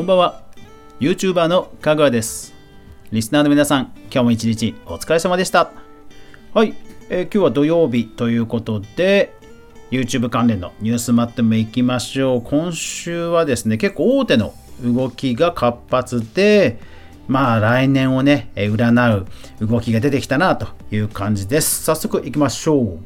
こんばんは。YouTuber のかぐわです。リスナーの皆さん今日も一日お疲れ様でした。はい、えー、今日は土曜日ということで YouTube 関連のニュースまってもいきましょう。今週はですね結構大手の動きが活発でまあ来年をね占う動きが出てきたなという感じです。早速いきましょう。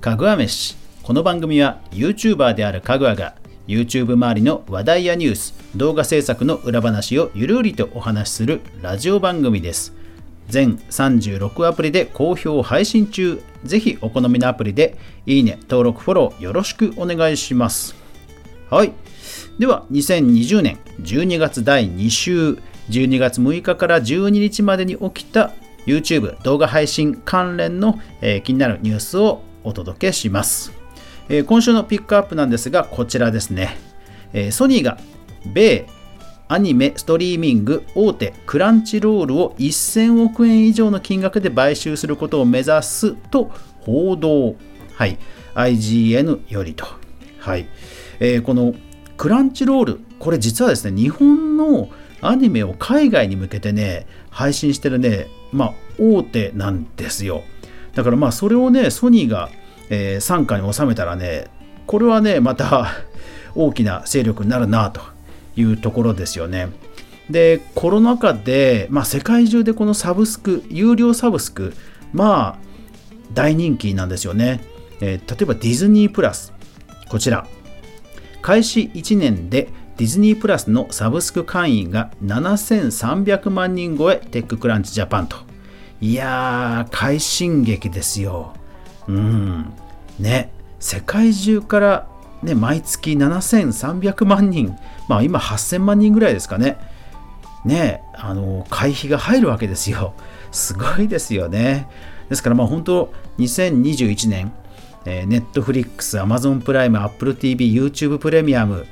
かぐわ飯。この番組は YouTuber であるかぐわが YouTube 周りの話題やニュース、動画制作の裏話をゆるりとお話しするラジオ番組です。全36アプリで好評配信中。ぜひお好みのアプリでいいね、登録、フォローよろしくお願いします。はい。では、2020年12月第2週、12月6日から12日までに起きた YouTube 動画配信関連の、えー、気になるニュースをお届けします。えー、今週のピックアップなんですが、こちらですね。えー、ソニーが米アニメストリーミング大手クランチロールを1000億円以上の金額で買収することを目指すと報道。はい。IGN よりと。はい。えー、このクランチロール、これ実はですね、日本のアニメを海外に向けてね、配信してるね、まあ、大手なんですよ。だからまあ、それをね、ソニーがえー、傘下に収めたらね、これはね、また 大きな勢力になるなというところですよね。で、コロナ禍で、まあ、世界中でこのサブスク、有料サブスク、まあ、大人気なんですよね。えー、例えばディズニープラス、こちら。開始1年でディズニープラスのサブスク会員が7300万人超え、テッククランチジャパンと。いやー、快進撃ですよ。うん。ね、世界中から、ね、毎月7300万人、まあ今8000万人ぐらいですかね。ね、あの、会費が入るわけですよ。すごいですよね。ですからまあ本当、2021年、えー、Netflix、Amazon プライム、Apple TV、YouTube プレミアム、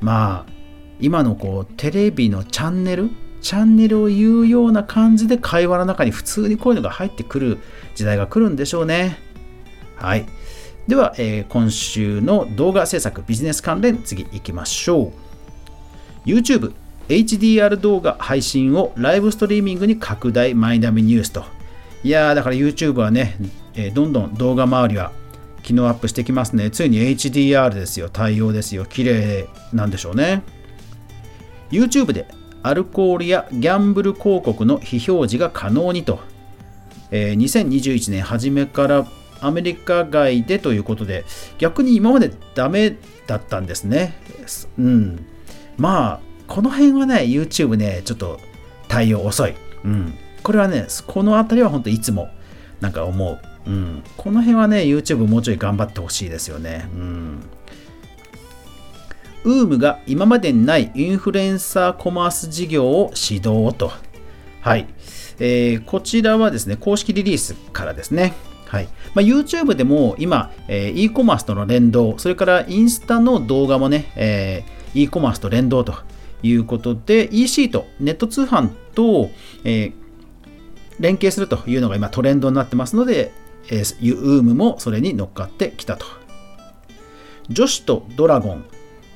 まあ、今のこう、テレビのチャンネル、チャンネルを言うような感じで会話の中に普通にこういうのが入ってくる時代が来るんでしょうね。はい。では、えー、今週の動画制作ビジネス関連、次行きましょう。YouTube、HDR 動画配信をライブストリーミングに拡大マイナビニュースと。いやー、だから YouTube はね、えー、どんどん動画周りは昨日アップしてきますね。ついに HDR ですよ。対応ですよ。綺麗なんでしょうね。YouTube でアルコールやギャンブル広告の非表示が可能にと。えー、2021年初めからアメリカ外でということで、逆に今までダメだったんですね。うん。まあ、この辺はね、YouTube ね、ちょっと対応遅い。うん。これはね、この辺りは本当いつもなんか思う。うん。この辺はね、YouTube もうちょい頑張ってほしいですよね。うん。ウームが今までにないインフルエンサーコマース事業を指導と。はい。えー、こちらはですね、公式リリースからですね。はいまあ、YouTube でも今、えー、e コマースとの連動、それからインスタの動画もね、えー、e コマースと連動ということで、EC とネット通販と、えー、連携するというのが今トレンドになってますので、えー、ユームもそれに乗っかってきたと。女子とドラゴン、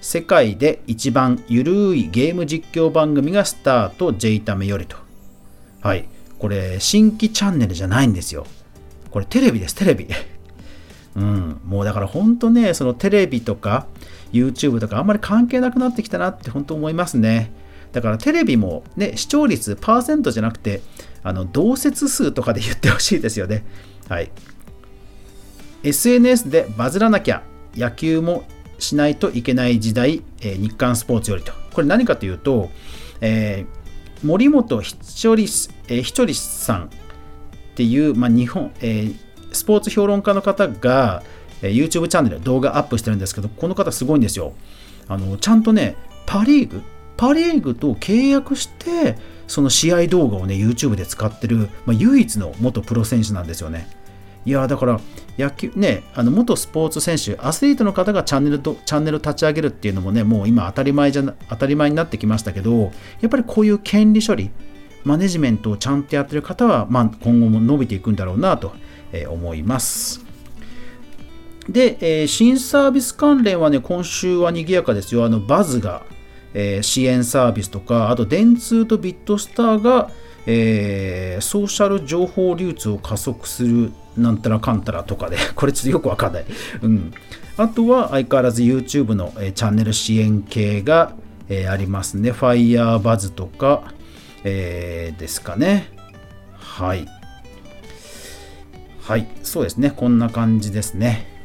世界で一番ゆるいゲーム実況番組がスタート J タメよりと。はい。これ、新規チャンネルじゃないんですよ。これテレビです、テレビ。うん、もうだから本当ね、そのテレビとか YouTube とかあんまり関係なくなってきたなって本当思いますね。だからテレビもね、視聴率パーセントじゃなくて、あの、同説数とかで言ってほしいですよね。はい。SNS でバズらなきゃ野球もしないといけない時代、えー、日刊スポーツよりと。これ何かというと、えー、森本ひとり、えー、ひとりさんっていう、まあ、日本、えー、スポーツ評論家の方が、えー、YouTube チャンネルで動画アップしてるんですけど、この方すごいんですよ。あのちゃんとね、パ・リーグ、パ・リーグと契約して、その試合動画をね、YouTube で使ってる、まあ、唯一の元プロ選手なんですよね。いやだから野球ね、あの元スポーツ選手、アスリートの方がチャンネルとチャンネル立ち上げるっていうのもね、もう今当たり前じゃ当たり前になってきましたけど、やっぱりこういう権利処理、マネジメントをちゃんとやってる方は、まあ、今後も伸びていくんだろうなと思います。で、えー、新サービス関連はね、今週は賑やかですよ。あの、バズが、えー、支援サービスとか、あと、電通とビットスターが、えー、ソーシャル情報流通を加速するなんたらかんたらとかで、これちょっとよくわかんない。うん。あとは相変わらず YouTube の、えー、チャンネル支援系が、えー、ありますね。Firebuzz とか、えー、ですかね。はい。はい、そうですね。こんな感じですね。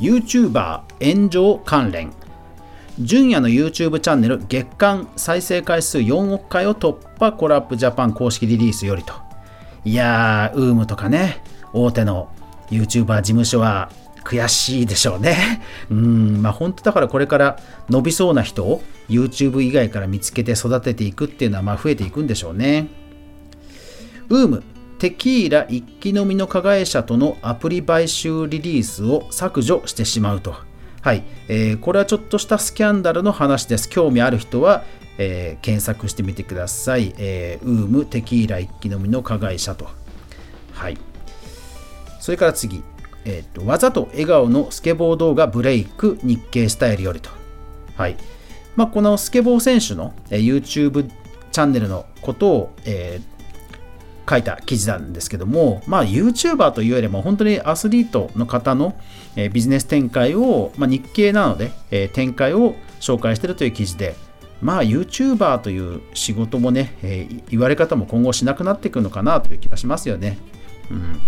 YouTuber 炎上関連純也の YouTube チャンネル月間再生回数4億回を突破コラップジャパン公式リリースよりといやーウームとかね大手の YouTuber 事務所は悔しいでしょうね。うん、まあ本当だからこれから伸びそうな人を YouTube 以外から見つけて育てていくっていうのはまあ増えていくんでしょうね。ウーム、テキーラ一気飲みの加害者とのアプリ買収リリースを削除してしまうと。はい、えー、これはちょっとしたスキャンダルの話です。興味ある人は、えー、検索してみてください。えー、ウーム、テキーラ一気飲みの加害者と。はい。それから次。えーと、わざと笑顔のスケボー動画ブレイク日経スタイルよりと。はいまあ、このスケボー選手の、えー、YouTube チャンネルのことを、えー、書いた記事なんですけども、まあ、YouTuber というよりも本当にアスリートの方の、えー、ビジネス展開を、まあ、日経なので、えー、展開を紹介しているという記事で、まあ YouTuber という仕事もね、えー、言われ方も今後しなくなっていくのかなという気がしますよね。うん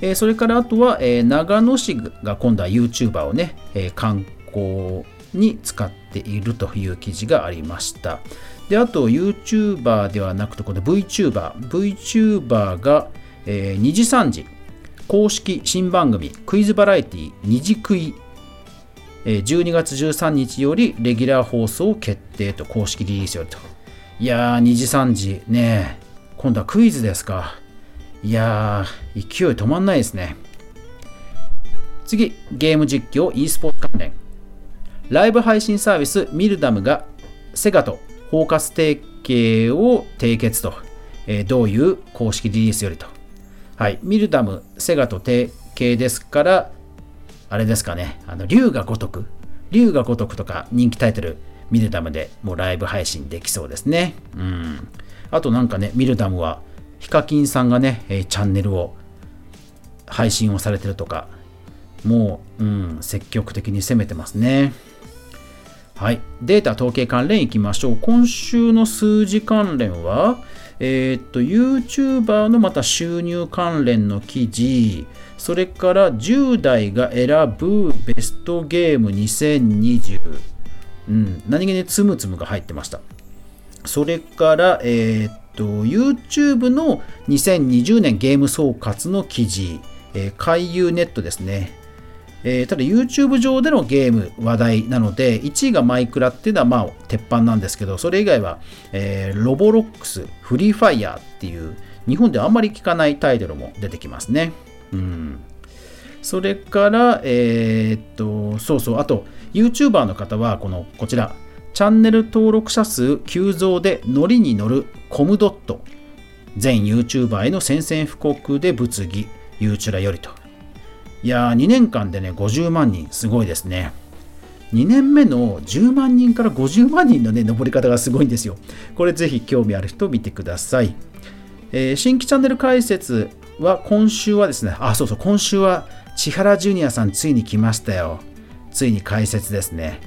えー、それからあとは、えー、長野市が今度は YouTuber をね、えー、観光に使っているという記事がありました。で、あと YouTuber ではなくて、この VTuber。VTuber が、えー、2時3時、公式新番組、クイズバラエティ2時クイ、えー、12月13日よりレギュラー放送決定と公式リリースよりと。いやー、2時3時ね、今度はクイズですか。いやー、勢い止まんないですね。次、ゲーム実況 e スポーツ関連。ライブ配信サービスミルダムがセガと包括提携を締結と、えー、どういう公式リリースよりと。はい、ミルダム、セガと提携ですから、あれですかね、あの竜が如く、竜が如くとか人気タイトル、ミルダムでもうライブ配信できそうですね。うん。あとなんかね、ミルダムはヒカキンさんがね、えチャンネルを配信をされてるとか、もう、うん、積極的に攻めてますね。はい。データ統計関連いきましょう。今週の数字関連は、えー、っと、YouTuber のまた収入関連の記事、それから10代が選ぶベストゲーム2020、うん、何気につむつむが入ってました。それから、えー、っと、YouTube の2020年ゲーム総括の記事、えー、海遊ネットですね。えー、ただ YouTube 上でのゲーム話題なので、1位がマイクラっていうのはまあ鉄板なんですけど、それ以外は、えー、ロボロックス、フリーファイヤーっていう日本ではあんまり聞かないタイトルも出てきますね。うん。それから、えー、っと、そうそう、あと YouTuber の方は、この、こちら、チャンネル登録者数急増でノリに乗るコムドット。全 YouTuber への宣戦布告で物議。ユーチュラよりと。いやー2年間でね50万人。すごいですね。2年目の10万人から50万人のね登り方がすごいんですよ。これぜひ興味ある人見てください、えー、新規チャンネル開設は今週はですねあそうそう今週は千原ジュニアさんついに来ましたよ。ついに開設ですね。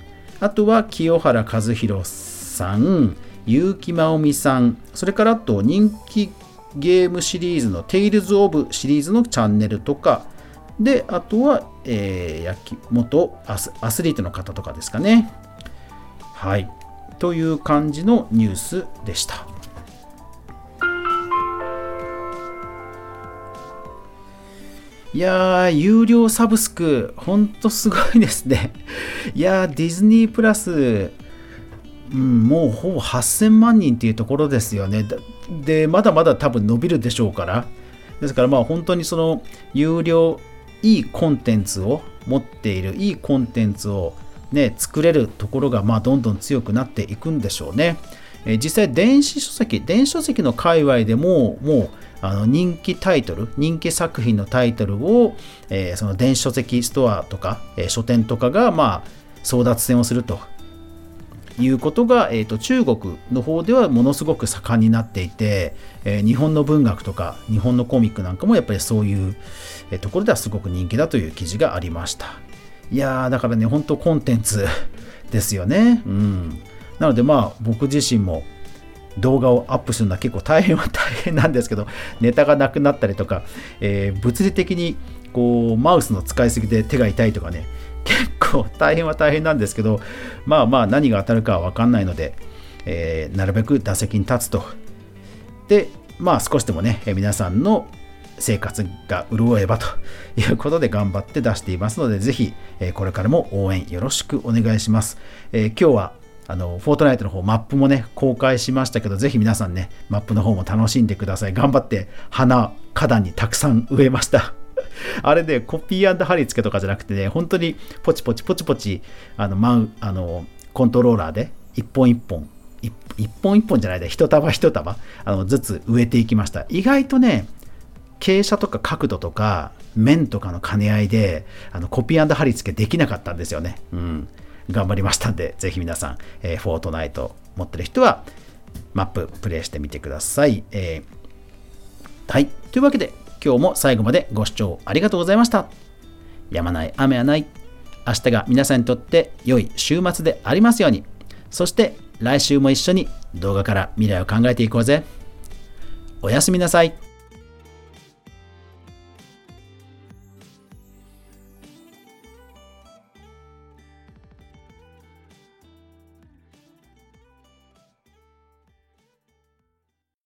あとは清原和博さん、優木まおみさん、それからあと人気ゲームシリーズのテイルズ・オブシリーズのチャンネルとか、で、あとは、えー、元アスアスリートの方とかですかね。はい。という感じのニュースでした。いやー、有料サブスク、ほんとすごいですね。いやー、ディズニープラス、うん、もうほぼ8000万人っていうところですよね。で、まだまだ多分伸びるでしょうから。ですからまあ本当にその有料、いいコンテンツを持っている、いいコンテンツをね、作れるところがまあどんどん強くなっていくんでしょうね。え実際電子書籍、電子書籍の界隈でも、もうあの人気タイトル、人気作品のタイトルを、えー、その電子書籍ストアとか、えー、書店とかが、まあ、争奪戦をすると。いうことが、えーと、中国の方ではものすごく盛んになっていて、えー、日本の文学とか日本のコミックなんかもやっぱりそういう、ところではすごく人気だという記事がありました。いやーだからね本当コンテンツですよね。うん。なのでまあ僕自身も動画をアップするのは結構大変は大変なんですけどネタがなくなったりとか、えー、物理的にこうマウスの使いすぎで手が痛いとかね結構大変は大変なんですけど、まあまあ何が当たるかは分かんないので、えー、なるべく打席に立つと。で、まあ少しでもね、皆さんの生活が潤えばということで頑張って出していますので、ぜひ、えこれからも応援よろしくお願いします。えー、今日はあの、フォートナイトの方、マップもね、公開しましたけど、ぜひ皆さんね、マップの方も楽しんでください。頑張って花、花壇にたくさん植えました。あれで、ね、コピー貼り付けとかじゃなくてね、本当にポチポチポチポチ、あの、マウあのコントローラーで一本一本、一本一本じゃないで、一束一束あのずつ植えていきました。意外とね、傾斜とか角度とか面とかの兼ね合いであのコピー貼り付けできなかったんですよね。うん。頑張りましたんで、ぜひ皆さん、えー、フォートナイト持ってる人はマッププレイしてみてください。えー、はい。というわけで、今日も最後までご視聴ありがとうございました。やまない雨はない。明日が皆さんにとって良い週末でありますように。そして来週も一緒に動画から未来を考えていこうぜ。おやすみなさい。